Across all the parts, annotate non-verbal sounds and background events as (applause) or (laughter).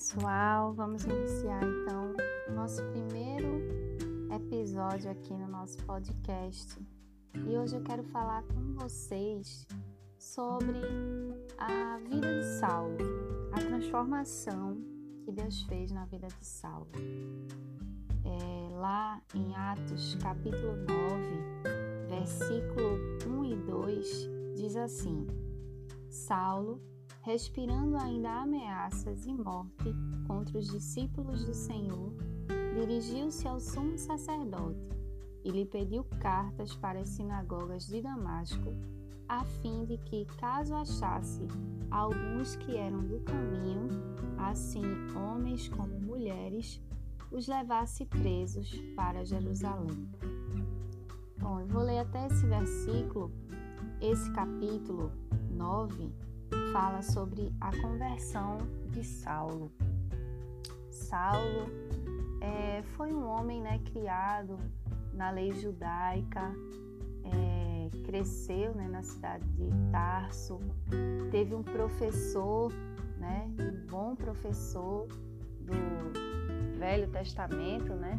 pessoal, vamos iniciar então nosso primeiro episódio aqui no nosso podcast. E hoje eu quero falar com vocês sobre a vida de Saulo, a transformação que Deus fez na vida de Saulo. É, lá em Atos capítulo 9, versículo 1 e 2, diz assim: Saulo respirando ainda ameaças e morte contra os discípulos do Senhor, dirigiu-se ao sumo sacerdote e lhe pediu cartas para as sinagogas de Damasco, a fim de que, caso achasse alguns que eram do caminho, assim homens como mulheres, os levasse presos para Jerusalém. Bom, eu vou ler até esse versículo, esse capítulo 9 fala sobre a conversão de Saulo. Saulo é, foi um homem né, criado na lei judaica, é, cresceu né, na cidade de Tarso, teve um professor, né, um bom professor do Velho Testamento, né,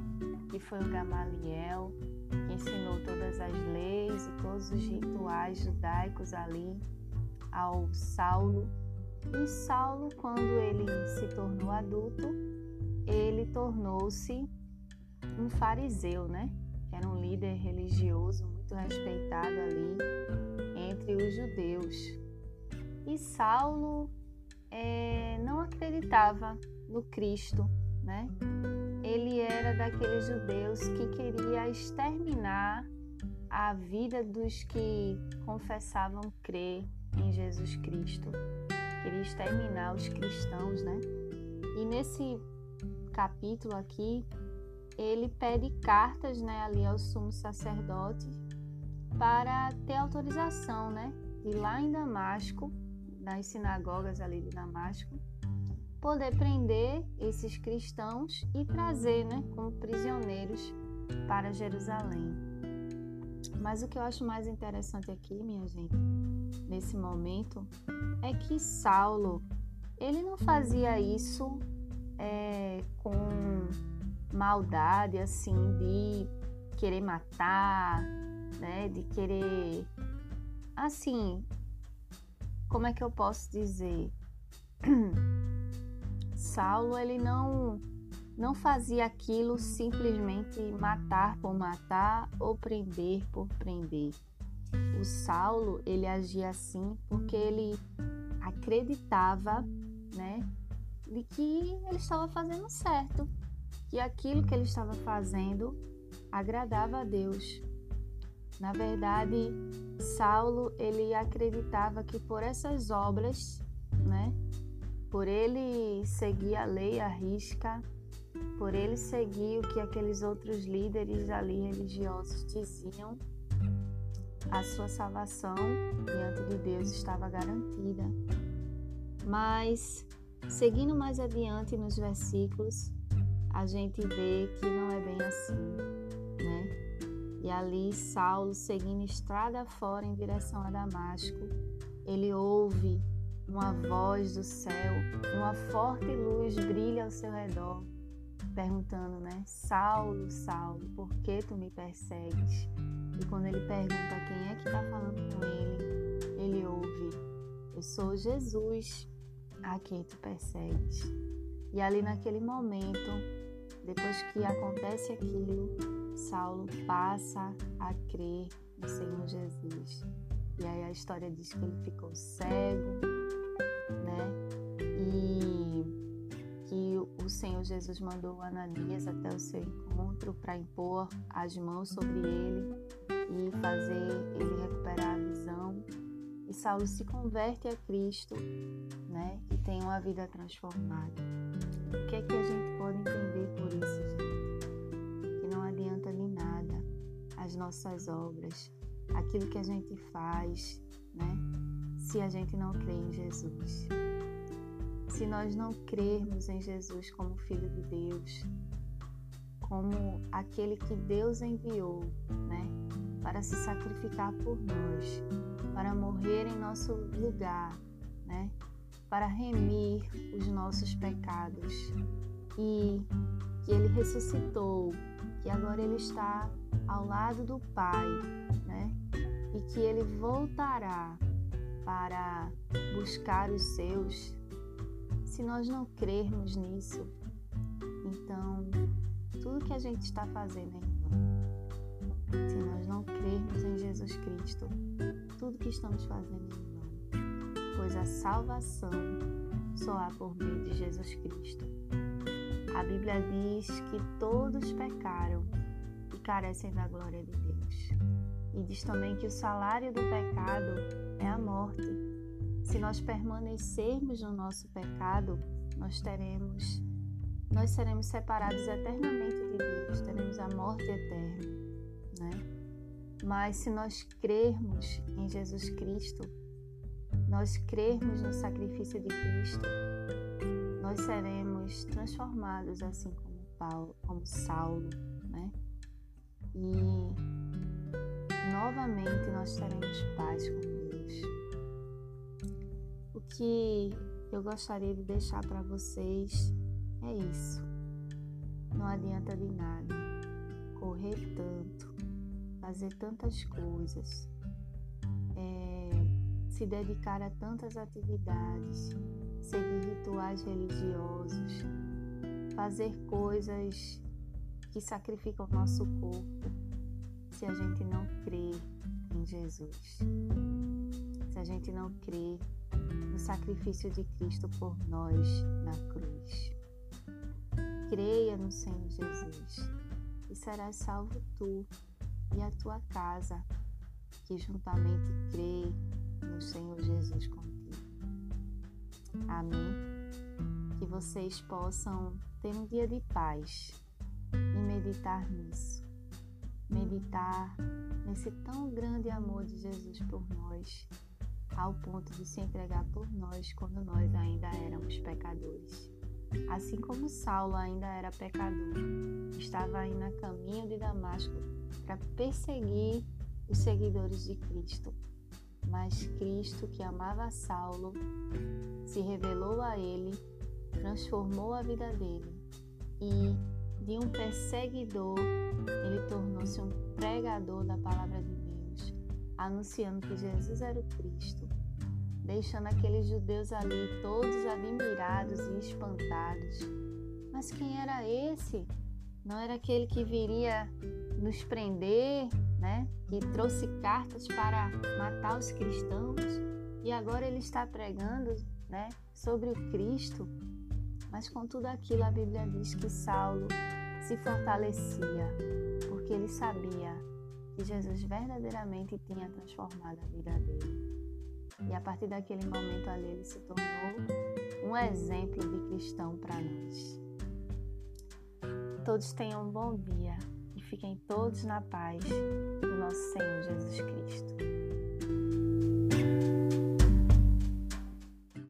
que foi o Gamaliel, que ensinou todas as leis e todos os rituais judaicos ali ao Saulo. E Saulo, quando ele se tornou adulto, ele tornou-se um fariseu, né? Era um líder religioso muito respeitado ali entre os judeus. E Saulo é, não acreditava no Cristo, né? Ele era daqueles judeus que queria exterminar a vida dos que confessavam crer em Jesus Cristo. Queria exterminar os cristãos, né? E nesse capítulo aqui, ele pede cartas, né, ali ao sumo sacerdote para ter autorização, né, de lá em Damasco, nas sinagogas ali de Damasco, poder prender esses cristãos e trazer, né, como prisioneiros para Jerusalém. Mas o que eu acho mais interessante aqui, minha gente, nesse momento é que Saulo ele não fazia isso é, com maldade assim de querer matar, né, de querer assim, como é que eu posso dizer? (clears throat) Saulo ele não não fazia aquilo simplesmente matar por matar ou prender por prender. O Saulo, ele agia assim porque ele acreditava, né, de que ele estava fazendo certo, que aquilo que ele estava fazendo agradava a Deus. Na verdade, Saulo, ele acreditava que por essas obras, né, por ele seguir a lei à risca, por ele seguir o que aqueles outros líderes ali religiosos diziam, a sua salvação diante de Deus estava garantida. Mas, seguindo mais adiante nos versículos, a gente vê que não é bem assim, né? E ali, Saulo, seguindo estrada fora em direção a Damasco, ele ouve uma voz do céu, uma forte luz brilha ao seu redor, perguntando, né? Saulo, Saulo, por que tu me persegues? E quando ele pergunta quem é que está falando com ele, ele ouve: Eu sou Jesus a quem tu persegues. E ali naquele momento, depois que acontece aquilo, Saulo passa a crer no Senhor Jesus. E aí a história diz que ele ficou cego, né? E que o Senhor Jesus mandou Ananias até o seu encontro para impor as mãos sobre ele e fazer ele recuperar a visão. E Saulo se converte a Cristo, né? E tem uma vida transformada. O que é que a gente pode entender por isso, gente? Que não adianta de nada as nossas obras, aquilo que a gente faz, né? Se a gente não crê em Jesus. Se nós não crermos em Jesus como Filho de Deus, como aquele que Deus enviou, né? Para se sacrificar por nós, para morrer em nosso lugar, né? para remir os nossos pecados e que ele ressuscitou, que agora ele está ao lado do Pai, né? E que ele voltará para buscar os seus. Se nós não crermos nisso, então tudo que a gente está fazendo é. Se nós não crermos em Jesus Cristo, tudo que estamos fazendo é vão. Pois a salvação só há por meio de Jesus Cristo. A Bíblia diz que todos pecaram e carecem da glória de Deus. E diz também que o salário do pecado é a morte. Se nós permanecermos no nosso pecado, nós teremos nós seremos separados eternamente de Deus, teremos a morte eterna, né? Mas se nós crermos em Jesus Cristo, nós crermos no sacrifício de Cristo, nós seremos transformados assim como Paulo, como Saulo, né? E novamente nós teremos paz com Deus. O que eu gostaria de deixar para vocês é isso. Não adianta de nada fazer tantas coisas, é, se dedicar a tantas atividades, seguir rituais religiosos, fazer coisas que sacrificam o nosso corpo, se a gente não crê em Jesus, se a gente não crê no sacrifício de Cristo por nós na cruz. Creia no Senhor Jesus e serás salvo tu e a tua casa, que juntamente crê no Senhor Jesus contigo. Amém? Que vocês possam ter um dia de paz e meditar nisso. Meditar nesse tão grande amor de Jesus por nós, ao ponto de se entregar por nós quando nós ainda éramos pecadores. Assim como Saulo ainda era pecador, estava indo a caminho de Damasco para perseguir os seguidores de Cristo. Mas Cristo, que amava Saulo, se revelou a ele, transformou a vida dele e de um perseguidor, ele tornou-se um pregador da palavra de Deus, anunciando que Jesus era o Cristo deixando aqueles judeus ali todos admirados e espantados. Mas quem era esse? Não era aquele que viria nos prender, né? Que trouxe cartas para matar os cristãos e agora ele está pregando, né, sobre o Cristo. Mas com tudo aquilo a Bíblia diz que Saulo se fortalecia, porque ele sabia que Jesus verdadeiramente tinha transformado a vida dele. E a partir daquele momento ali ele se tornou um exemplo de cristão para nós. Todos tenham um bom dia e fiquem todos na paz do nosso Senhor Jesus Cristo.